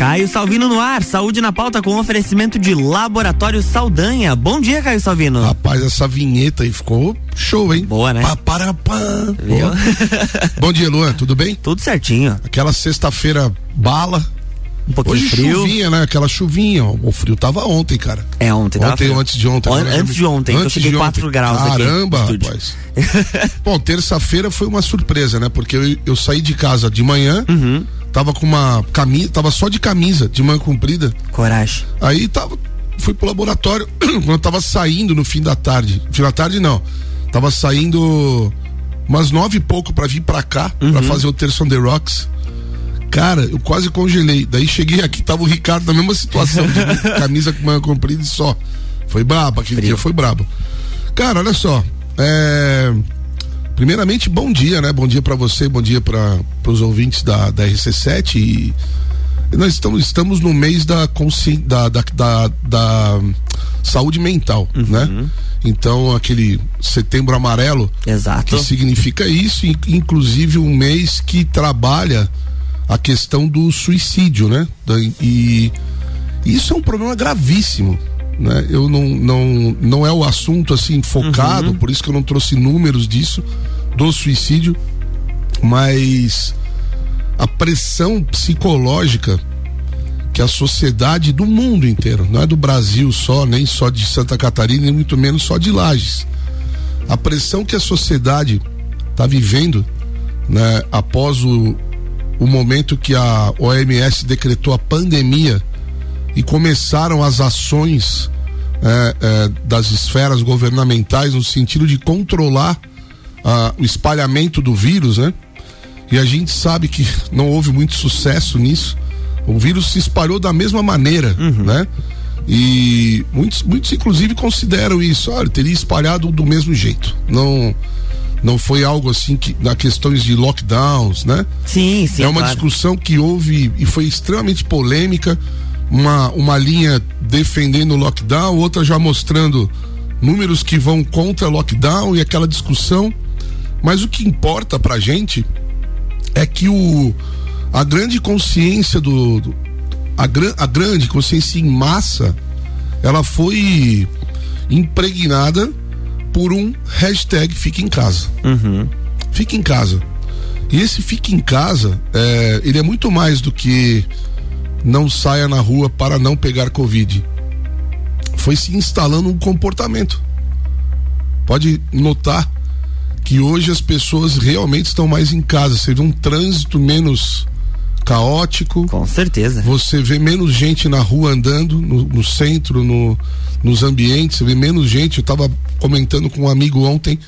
Caio Salvino no ar, saúde na pauta com oferecimento de Laboratório Saldanha. Bom dia, Caio Salvino. Rapaz, essa vinheta aí ficou show, hein? Boa, né? Pá, para, pá. Bom dia, Luan, tudo bem? Tudo certinho. Aquela sexta-feira bala. Um pouquinho Hoje frio. chuvinha, né? Aquela chuvinha. ó. O frio tava ontem, cara. É, ontem. tava Ontem frio. ou antes de ontem. On- agora Antes de ontem, que eu cheguei de 4 ontem. graus aqui. Caramba, estúdio. rapaz. Bom, terça-feira foi uma surpresa, né? Porque eu, eu saí de casa de manhã, Uhum. Tava com uma camisa, tava só de camisa, de manga comprida. Coragem. Aí tava, fui pro laboratório quando eu tava saindo no fim da tarde. Fim da tarde não. Tava saindo umas nove e pouco pra vir pra cá, pra fazer o Terço on the Rocks. Cara, eu quase congelei. Daí cheguei aqui, tava o Ricardo na mesma situação, de camisa com manga comprida e só. Foi brabo, aquele dia foi brabo. Cara, olha só. É... Primeiramente, bom dia, né? Bom dia pra você, bom dia para os ouvintes da, da RC7 e nós estamos, estamos no mês da, consci... da, da, da, da saúde mental, né? Então, aquele setembro amarelo, Exato. que significa isso, in- inclusive um mês que trabalha a questão do suicídio, né? E isso é um problema gravíssimo, né? Eu não, não, não é o assunto assim focado, por isso que eu não trouxe números disso, do suicídio, mas a pressão psicológica que a sociedade do mundo inteiro, não é do Brasil só, nem só de Santa Catarina, nem muito menos só de Lages. A pressão que a sociedade está vivendo, né, após o, o momento que a OMS decretou a pandemia e começaram as ações é, é, das esferas governamentais no sentido de controlar ah, o espalhamento do vírus, né? E a gente sabe que não houve muito sucesso nisso. O vírus se espalhou da mesma maneira, né? E muitos, muitos inclusive consideram isso, olha, teria espalhado do mesmo jeito. Não não foi algo assim que na questões de lockdowns, né? Sim, sim. é uma claro. discussão que houve e foi extremamente polêmica. Uma, uma linha defendendo o lockdown, outra já mostrando números que vão contra o lockdown e aquela discussão. Mas o que importa pra gente é que o, a grande consciência do. do- a, gran, a grande consciência em massa ela foi impregnada por um hashtag Fica em Casa. Fica em casa. E esse fica em casa, é, ele é muito mais do que não saia na rua para não pegar Covid. Foi se instalando um comportamento. Pode notar que hoje as pessoas realmente estão mais em casa. Você vê um trânsito menos caótico. Com certeza. Você vê menos gente na rua andando, no, no centro, no, nos ambientes, você vê menos gente. Eu estava comentando com um amigo ontem,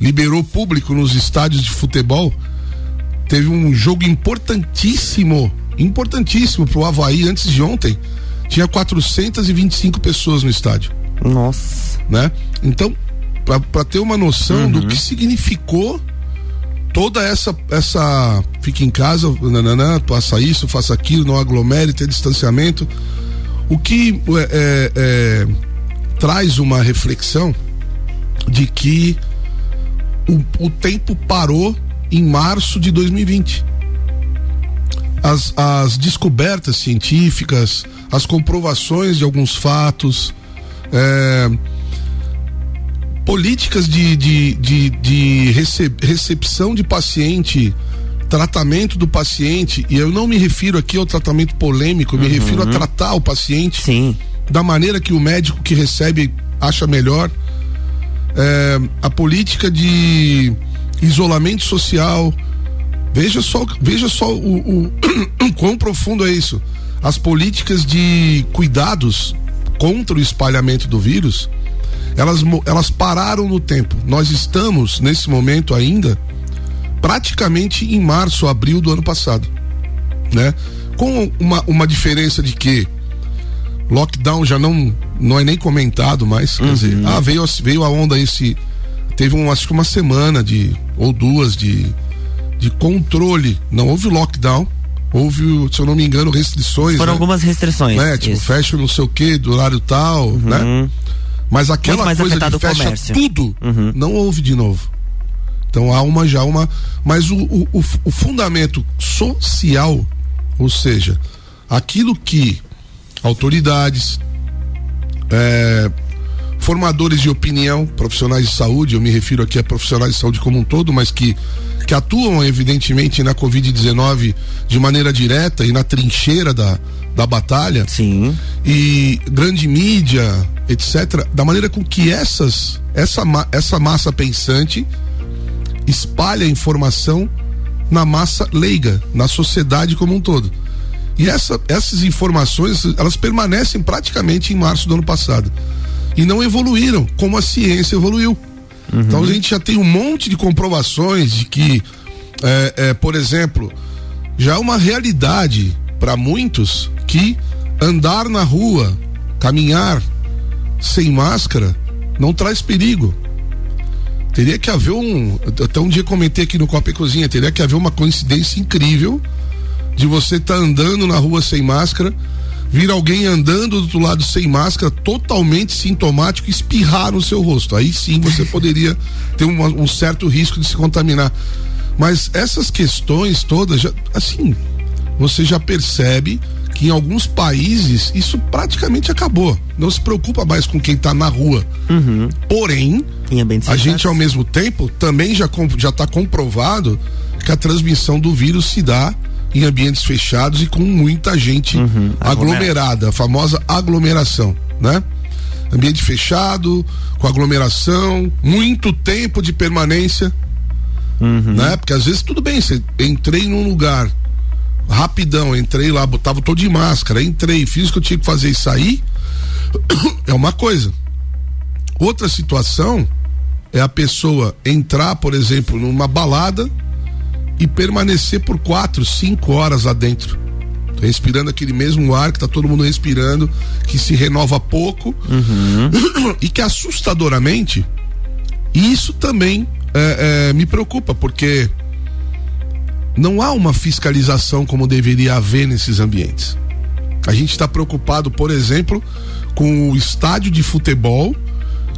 liberou público nos estádios de futebol. Teve um jogo importantíssimo, importantíssimo pro Havaí antes de ontem. Tinha 425 pessoas no estádio Nossa. né? Então, para ter uma noção do que significou toda essa essa fica em casa, nananã, faça isso, faça aquilo, não aglomere, ter distanciamento, o que é, é, é, traz uma reflexão de que o, o tempo parou em março de 2020 as, as descobertas científicas, as comprovações de alguns fatos, é, políticas de, de, de, de rece- recepção de paciente, tratamento do paciente, e eu não me refiro aqui ao tratamento polêmico, eu me refiro a tratar o paciente Sim. da maneira que o médico que recebe acha melhor. É, a política de isolamento social. Veja só, veja só o, o quão profundo é isso. As políticas de cuidados contra o espalhamento do vírus, elas, elas pararam no tempo. Nós estamos, nesse momento ainda, praticamente em março, abril do ano passado. Né? Com uma, uma diferença de que lockdown já não não é nem comentado mais, quer dizer, ah, veio, a- veio a onda esse teve um, acho que uma semana de ou duas de de controle, não houve lockdown, houve, se eu não me engano, restrições, Foram né? algumas restrições. né? Tipo, isso. fecha não sei o que, do horário tal, né? Mas aquela coisa de fecha comércio. tudo, não houve de novo. Então há uma já uma, mas o, o, o, o fundamento social, ou seja, aquilo que autoridades, é, formadores de opinião, profissionais de saúde, eu me refiro aqui a profissionais de saúde como um todo, mas que, que atuam evidentemente na Covid-19 de maneira direta e na trincheira da, da batalha. Sim. E grande mídia, etc., da maneira com que essas, essa, essa massa pensante espalha informação na massa leiga, na sociedade como um todo. E essa, essas informações, elas permanecem praticamente em março do ano passado. E não evoluíram como a ciência evoluiu. Uhum. Então a gente já tem um monte de comprovações de que, é, é, por exemplo, já é uma realidade para muitos que andar na rua, caminhar sem máscara, não traz perigo. Teria que haver um. Até um dia comentei aqui no Copa e Cozinha, teria que haver uma coincidência incrível de você estar tá andando na rua sem máscara, vir alguém andando do outro lado sem máscara, totalmente sintomático, espirrar no seu rosto. Aí sim você poderia ter um, um certo risco de se contaminar. Mas essas questões todas, já, assim, você já percebe que em alguns países isso praticamente acabou. Não se preocupa mais com quem está na rua. Uhum. Porém, a gente ao mesmo tempo também já já está comprovado que a transmissão do vírus se dá em ambientes fechados e com muita gente uhum, aglomerada, a famosa aglomeração, né? Ambiente fechado, com aglomeração, muito tempo de permanência, uhum. né? Porque às vezes tudo bem, você entrei num lugar rapidão, entrei lá, botava todo de máscara, entrei, fiz o que eu tinha que fazer e sair, é uma coisa. Outra situação é a pessoa entrar, por exemplo, numa balada e permanecer por quatro, cinco horas lá dentro. Respirando aquele mesmo ar que tá todo mundo respirando, que se renova pouco uhum. e que assustadoramente, isso também é, é, me preocupa, porque não há uma fiscalização como deveria haver nesses ambientes. A gente está preocupado, por exemplo, com o estádio de futebol,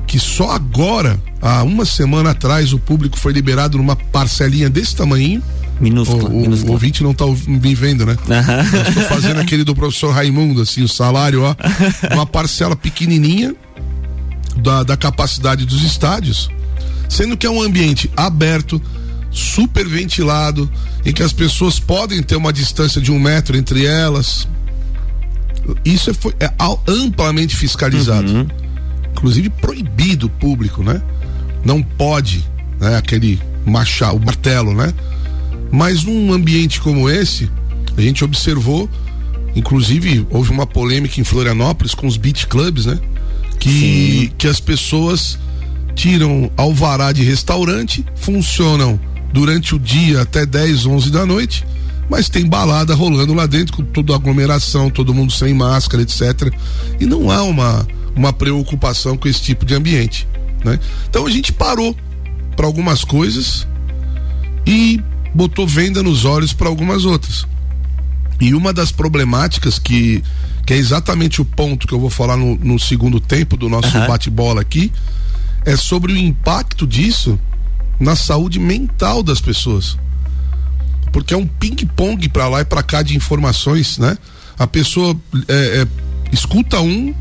que só agora, há uma semana atrás, o público foi liberado numa parcelinha desse tamanho Minúscula. O, minúscula. o ouvinte não tá me vendo, né? Uhum. Estou fazendo aquele do professor Raimundo, assim, o salário, ó. Uma parcela pequenininha da, da capacidade dos estádios, sendo que é um ambiente aberto, super ventilado, em que as pessoas podem ter uma distância de um metro entre elas. Isso é, foi, é amplamente fiscalizado. Uhum. Inclusive proibido o público, né? Não pode, né? Aquele machado, o martelo, né? Mas num ambiente como esse, a gente observou, inclusive houve uma polêmica em Florianópolis com os beach clubs, né? Que, que as pessoas tiram alvará de restaurante, funcionam durante o dia até 10, 11 da noite, mas tem balada rolando lá dentro com toda aglomeração, todo mundo sem máscara, etc. E não há uma, uma preocupação com esse tipo de ambiente, né? Então a gente parou para algumas coisas e botou venda nos olhos para algumas outras. E uma das problemáticas que, que é exatamente o ponto que eu vou falar no, no segundo tempo do nosso uhum. bate-bola aqui, é sobre o impacto disso na saúde mental das pessoas. Porque é um ping-pong para lá e para cá de informações, né? A pessoa é, é, escuta um,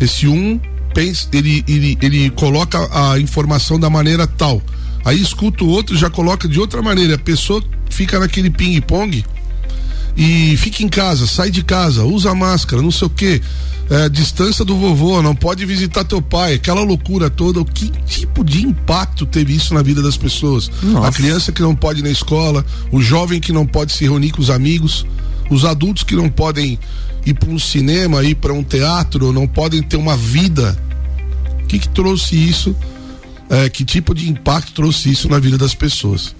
esse um pensa, ele, ele, ele coloca a informação da maneira tal Aí escuta o outro, já coloca de outra maneira. A pessoa fica naquele ping-pong e fica em casa, sai de casa, usa máscara, não sei o quê. É, distância do vovô, não pode visitar teu pai, aquela loucura toda. Que tipo de impacto teve isso na vida das pessoas? Nossa. A criança que não pode ir na escola, o jovem que não pode se reunir com os amigos, os adultos que não podem ir para um cinema, ir para um teatro, não podem ter uma vida. O que, que trouxe isso é, que tipo de impacto trouxe isso na vida das pessoas.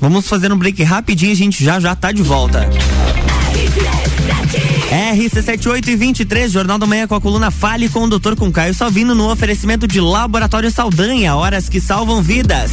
Vamos fazer um break rapidinho, a gente já já tá de volta. RC78 e 23, Jornal da Manhã com a coluna Fale com o Doutor com Caio Salvino no oferecimento de Laboratório Saldanha, horas que salvam vidas.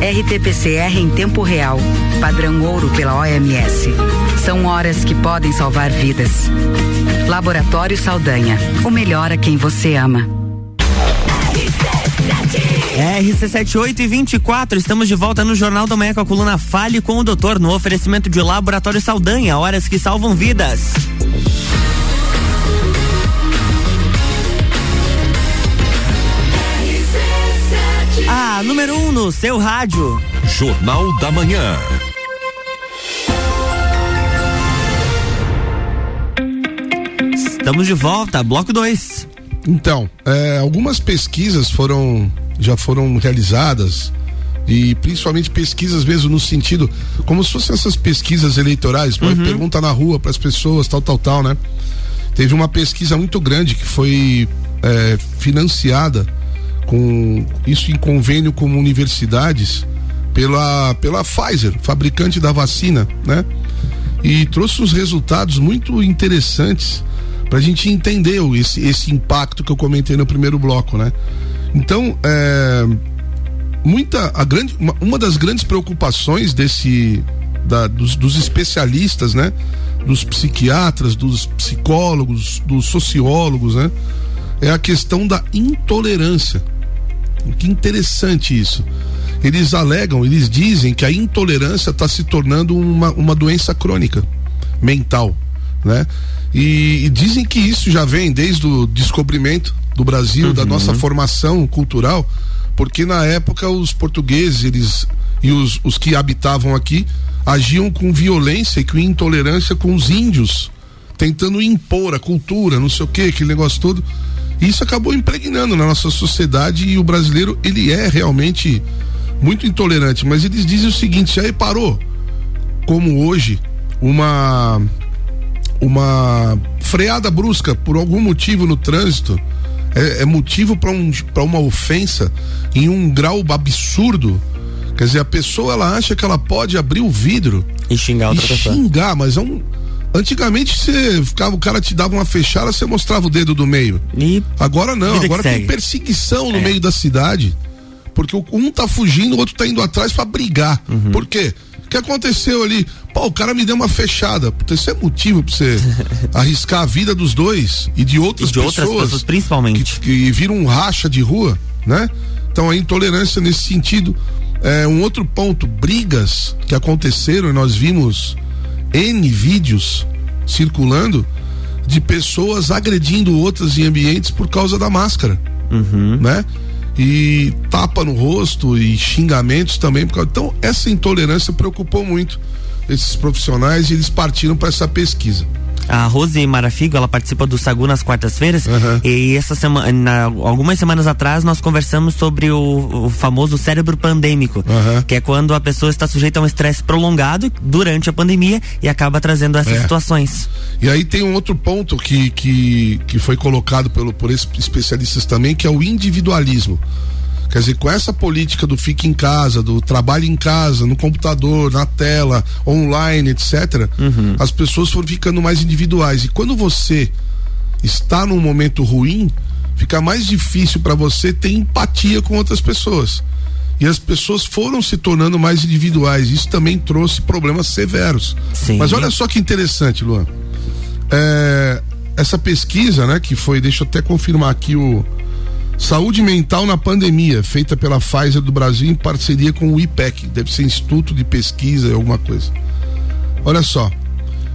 RT-PCR em tempo real, padrão ouro pela OMS. São horas que podem salvar vidas. Laboratório Saldanha, o melhor a quem você ama. RC78 e 24, estamos de volta no Jornal com a coluna Fale com o Doutor, no oferecimento de Laboratório Saldanha, horas que salvam vidas. A número 1 um no seu rádio. Jornal da Manhã. Estamos de volta, bloco 2. Então, é, algumas pesquisas foram já foram realizadas e principalmente pesquisas mesmo no sentido como se fossem essas pesquisas eleitorais, uhum. pergunta na rua para as pessoas, tal, tal, tal, né? Teve uma pesquisa muito grande que foi é, financiada com isso em convênio com universidades pela pela Pfizer, fabricante da vacina, né? E trouxe uns resultados muito interessantes para a gente entender esse, esse impacto que eu comentei no primeiro bloco, né? Então, é, muita a grande uma, uma, das grandes preocupações desse da, dos, dos especialistas, né? Dos psiquiatras, dos psicólogos, dos sociólogos, né? É a questão da intolerância. Que interessante isso. Eles alegam, eles dizem que a intolerância está se tornando uma, uma doença crônica mental, né? E, e, dizem que isso já vem desde o descobrimento do Brasil, uhum. da nossa formação cultural, porque na época os portugueses eles, e os, os que habitavam aqui agiam com violência e com intolerância com os índios, tentando impor a cultura, não sei o que, aquele negócio todo. E isso acabou impregnando na nossa sociedade e o brasileiro, ele é realmente muito intolerante, mas eles dizem o seguinte, já reparou como hoje uma uma freada brusca por algum motivo no trânsito é, é motivo para um, uma ofensa em um grau absurdo. Quer dizer, a pessoa ela acha que ela pode abrir o vidro e xingar outra e pessoa. Xingar, mas é um Antigamente você ficava, o cara te dava uma fechada, você mostrava o dedo do meio. E agora não, agora tem perseguição no é. meio da cidade. Porque um tá fugindo, o outro tá indo atrás para brigar. Uhum. Por quê? O que aconteceu ali? Pô, o cara me deu uma fechada. Isso é motivo pra você arriscar a vida dos dois e de outras e de pessoas. outras pessoas, principalmente. Que, que viram um racha de rua, né? Então a intolerância nesse sentido. É, um outro ponto, brigas que aconteceram e nós vimos N vídeos circulando de pessoas agredindo outras em ambientes por causa da máscara, uhum. né? E tapa no rosto e xingamentos também. Então, essa intolerância preocupou muito esses profissionais e eles partiram para essa pesquisa. A Rose Marafigo, ela participa do Sagu nas quartas-feiras uhum. e essa semana, algumas semanas atrás nós conversamos sobre o, o famoso cérebro pandêmico, uhum. que é quando a pessoa está sujeita a um estresse prolongado durante a pandemia e acaba trazendo essas é. situações. E aí tem um outro ponto que, que, que foi colocado pelo, por esses especialistas também, que é o individualismo. Quer dizer, com essa política do fique em casa, do trabalho em casa, no computador, na tela, online, etc., uhum. as pessoas foram ficando mais individuais. E quando você está num momento ruim, fica mais difícil para você ter empatia com outras pessoas. E as pessoas foram se tornando mais individuais. Isso também trouxe problemas severos. Sim. Mas olha só que interessante, Luan. É, essa pesquisa, né, que foi, deixa eu até confirmar aqui o, Saúde mental na pandemia, feita pela Pfizer do Brasil em parceria com o IPEC, deve ser Instituto de Pesquisa, alguma coisa. Olha só,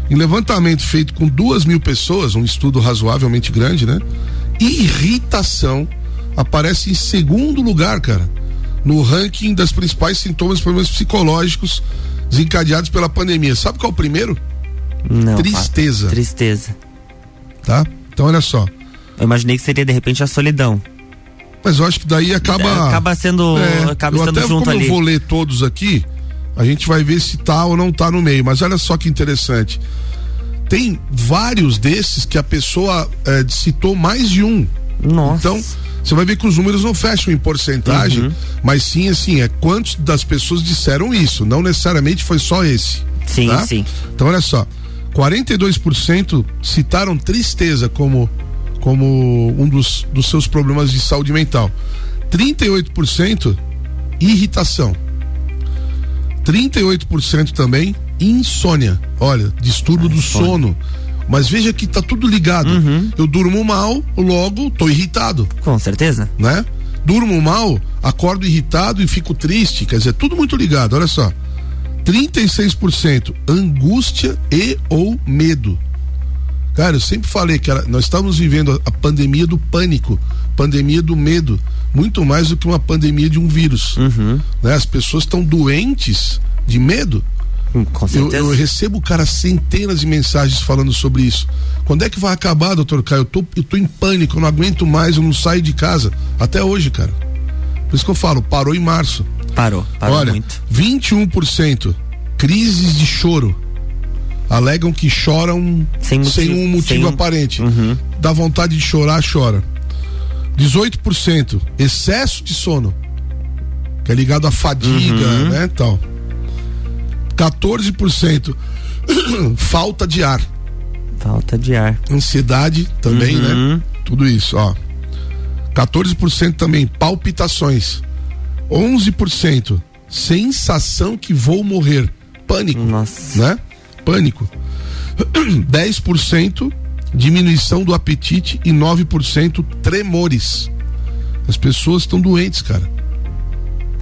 em levantamento feito com duas mil pessoas, um estudo razoavelmente grande, né? Irritação aparece em segundo lugar, cara, no ranking das principais sintomas e problemas psicológicos desencadeados pela pandemia. Sabe qual é o primeiro? Não. Tristeza. Tristeza. Tá? Então olha só. Eu imaginei que seria de repente a solidão. Mas eu acho que daí acaba. Acaba sendo. É, acaba eu até, junto como ali. eu vou ler todos aqui, A gente vai ver se tá ou não tá no meio. Mas olha só que interessante. Tem vários desses que a pessoa é, citou mais de um. Nossa. Então, você vai ver que os números não fecham em porcentagem, uhum. mas sim, assim, é quantos das pessoas disseram isso. Não necessariamente foi só esse. Sim, tá? sim. Então, olha só. 42% citaram tristeza como, como um dos, dos seus problemas de saúde mental. 38% irritação. 38% também insônia. Olha, distúrbio do insônia. sono. Mas veja que tá tudo ligado. Uhum. Eu durmo mal, logo tô irritado. Com certeza. Né? Durmo mal, acordo irritado e fico triste. Quer dizer, tudo muito ligado. Olha só. 36% angústia e ou medo. Cara, eu sempre falei que era, nós estamos vivendo a, pandemia do pânico, pandemia do medo, muito mais do que uma pandemia de um vírus. Uhum. Né? As pessoas estão doentes de medo. Hum. Eu, eu, recebo, cara, centenas de mensagens falando sobre isso. Quando é que vai acabar, doutor Caio? Eu tô, eu tô em pânico, eu não aguento mais, eu não saio de casa. Até hoje, cara. Por isso que eu falo, parou em março. Parou, parou Olha, muito. 21% crises de choro. Alegam que choram sem, motivo, sem um motivo sem aparente. Uhum. Dá vontade de chorar, chora. 18% excesso de sono. Que é ligado à fadiga, uhum. né, tal. 14% falta de ar. Falta de ar. Ansiedade também, né? uhum. né? Tudo isso, ó. 14% também palpitações. 11% sensação que vou morrer. Pânico. Nossa. Né? Pânico. 10% diminuição do apetite e 9% tremores. As pessoas estão doentes, cara.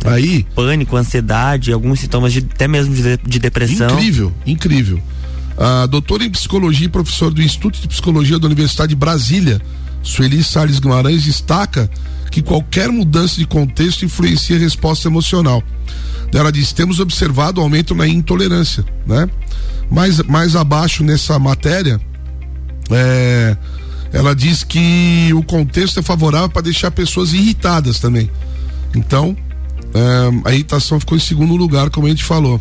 Aí. Pânico, ansiedade, alguns sintomas de, até mesmo de, de depressão. Incrível, incrível. A doutora em psicologia e professor do Instituto de Psicologia da Universidade de Brasília, Sueli Salles Guimarães, destaca que qualquer mudança de contexto influencia a resposta emocional. Ela diz: temos observado aumento na intolerância, né? Mais, mais abaixo nessa matéria, é, ela diz que o contexto é favorável para deixar pessoas irritadas também. Então, é, a irritação ficou em segundo lugar, como a gente falou.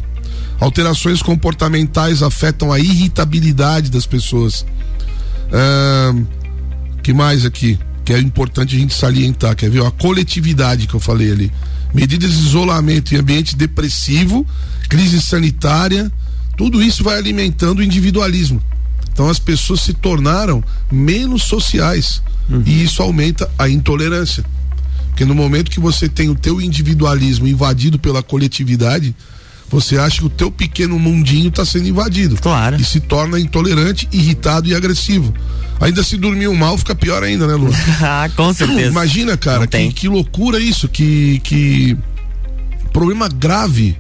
Alterações comportamentais afetam a irritabilidade das pessoas. É, que mais aqui? Que é importante a gente salientar, quer ver? A coletividade que eu falei ali. Medidas de isolamento em ambiente depressivo, crise sanitária, tudo isso vai alimentando o individualismo. Então as pessoas se tornaram menos sociais uhum. e isso aumenta a intolerância. Porque no momento que você tem o teu individualismo invadido pela coletividade, você acha que o teu pequeno mundinho está sendo invadido. Claro. E se torna intolerante, irritado e agressivo. Ainda se dormiu mal, fica pior ainda, né, Lu? ah, com certeza. Imagina, cara, que, que loucura isso, que, que problema grave.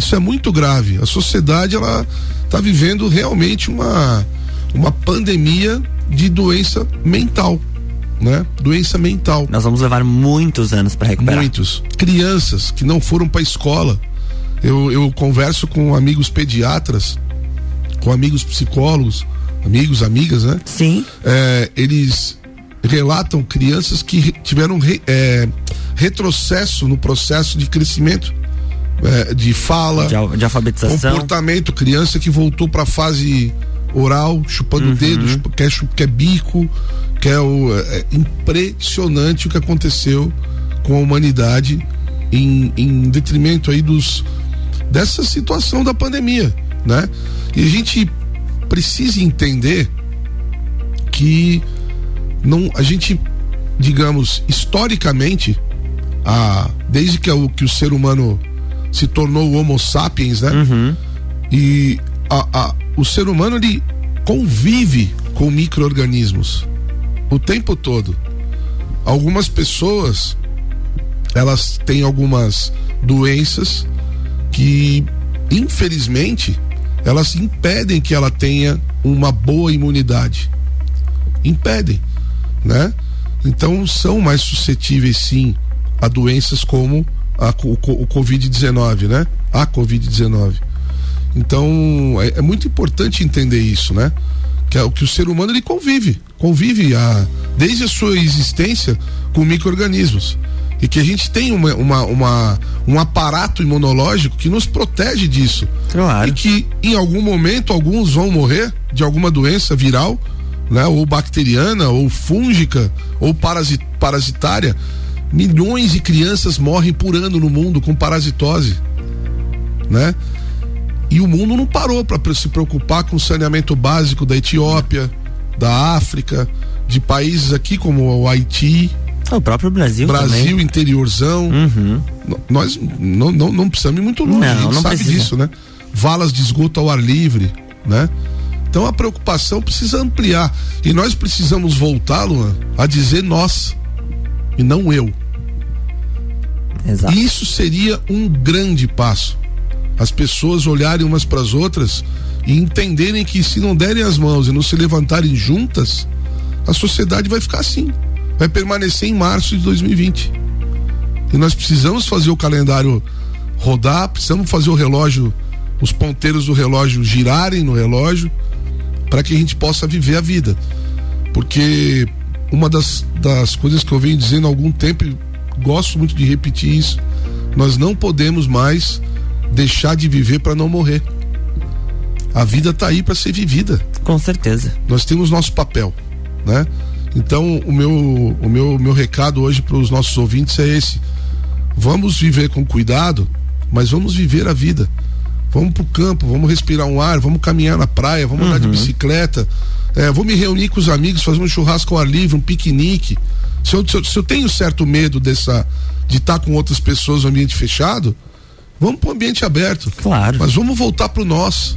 Isso é muito grave. A sociedade, ela está vivendo realmente uma, uma pandemia de doença mental. Né? Doença mental. Nós vamos levar muitos anos para recuperar. Muitos. Crianças que não foram para escola. Eu, eu converso com amigos pediatras, com amigos psicólogos, amigos, amigas, né? Sim. É, eles relatam crianças que tiveram re, é, retrocesso no processo de crescimento é, de fala, de, de, alfabetização, comportamento, criança que voltou para a fase oral, chupando uhum. dedos, quer, quer bico, quer o é, impressionante o que aconteceu com a humanidade em, em detrimento aí dos dessa situação da pandemia, né? E a gente precisa entender que não a gente digamos historicamente a desde que o que o ser humano se tornou o Homo sapiens, né? Uhum. E a, a, o ser humano ele convive com micro-organismos o tempo todo. Algumas pessoas elas têm algumas doenças que infelizmente elas impedem que ela tenha uma boa imunidade. Impedem, né? Então são mais suscetíveis sim a doenças como a, o, o Covid-19, né? A Covid-19. Então é, é, muito importante entender isso, né? Que, é, que o ser humano ele convive, convive a, desde a sua existência com micro-organismos. E que a gente tem uma, uma, uma, um aparato imunológico que nos protege disso. Claro. E que em algum momento alguns vão morrer de alguma doença viral, né? Ou bacteriana, ou fúngica, ou parasit, parasitária. Milhões de crianças morrem por ano no mundo com parasitose, né? E o mundo não parou para se preocupar com o saneamento básico da Etiópia, da África, de países aqui como o Haiti. O próprio Brasil Brasil, também. interiorzão. Uhum. Nós não, não, não precisamos ir muito longe, Não, a gente não sabe precisa. disso, né? Valas de esgoto ao ar livre, né? Então a preocupação precisa ampliar. E nós precisamos voltar, Luan, a dizer nós e não eu. Exato. Isso seria um grande passo. As pessoas olharem umas para as outras e entenderem que se não derem as mãos e não se levantarem juntas, a sociedade vai ficar assim. Vai permanecer em março de 2020. E nós precisamos fazer o calendário rodar, precisamos fazer o relógio, os ponteiros do relógio girarem no relógio, para que a gente possa viver a vida. Porque uma das, das coisas que eu venho dizendo há algum tempo, gosto muito de repetir isso, nós não podemos mais deixar de viver para não morrer. A vida está aí para ser vivida. Com certeza. Nós temos nosso papel, né? Então, o meu, o meu, meu recado hoje para os nossos ouvintes é esse: vamos viver com cuidado, mas vamos viver a vida. Vamos pro campo, vamos respirar um ar, vamos caminhar na praia, vamos andar de bicicleta, é, vou me reunir com os amigos, fazer um churrasco ao ar livre, um piquenique. Se eu, se eu, se eu tenho certo medo dessa de estar com outras pessoas no ambiente fechado, vamos pro ambiente aberto. Claro. Mas vamos voltar pro nós.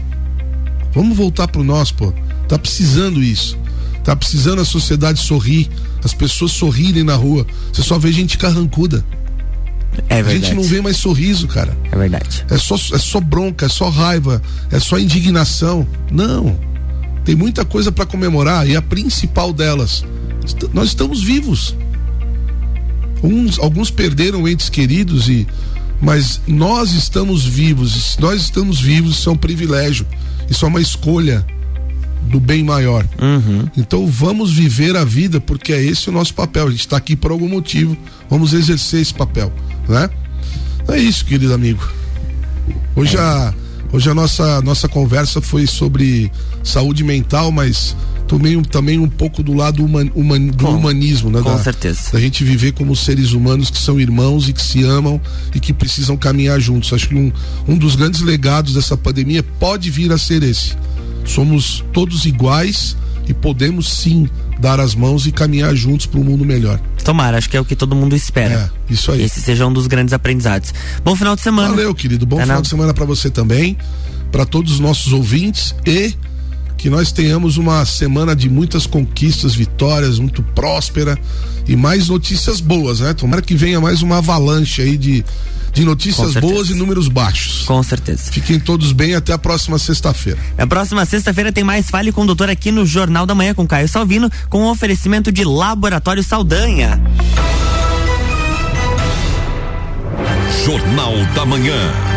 Vamos voltar pro nós, pô. Tá precisando isso. Tá precisando a sociedade sorrir, as pessoas sorrirem na rua. Você só vê gente carrancuda. É A verdade. gente não vê mais sorriso, cara. É verdade. É só, é só bronca, é só raiva, é só indignação. Não. Tem muita coisa para comemorar e a principal delas, nós estamos vivos. Uns, alguns perderam entes queridos e mas nós estamos vivos. Nós estamos vivos, isso é um privilégio. Isso é uma escolha do bem maior. Uhum. Então vamos viver a vida porque é esse o nosso papel. A gente está aqui por algum motivo. Vamos exercer esse papel, né? É isso, querido amigo. Hoje a hoje a nossa nossa conversa foi sobre saúde mental, mas tomei um- também um pouco do lado human, human- do Com- humanismo, né? com da, certeza. Da gente viver como seres humanos que são irmãos e que se amam e que precisam caminhar juntos. Acho que um, um dos grandes legados dessa pandemia pode vir a ser esse. Somos todos iguais e podemos sim dar as mãos e caminhar juntos para um mundo melhor. Tomara, acho que é o que todo mundo espera. É, isso aí. Esse seja um dos grandes aprendizados. Bom final de semana. Valeu, querido. Bom É final não? de semana para você também, para todos os nossos ouvintes e que nós tenhamos uma semana de muitas conquistas, vitórias, muito próspera e mais notícias boas, né? Tomara que venha mais uma avalanche aí de, de notícias boas e números baixos. Com certeza. Fiquem todos bem até a próxima sexta-feira. Na próxima sexta-feira tem mais Fale com o Doutor aqui no Jornal da Manhã com Caio Salvino, com um oferecimento de Laboratório Saldanha. Jornal da Manhã.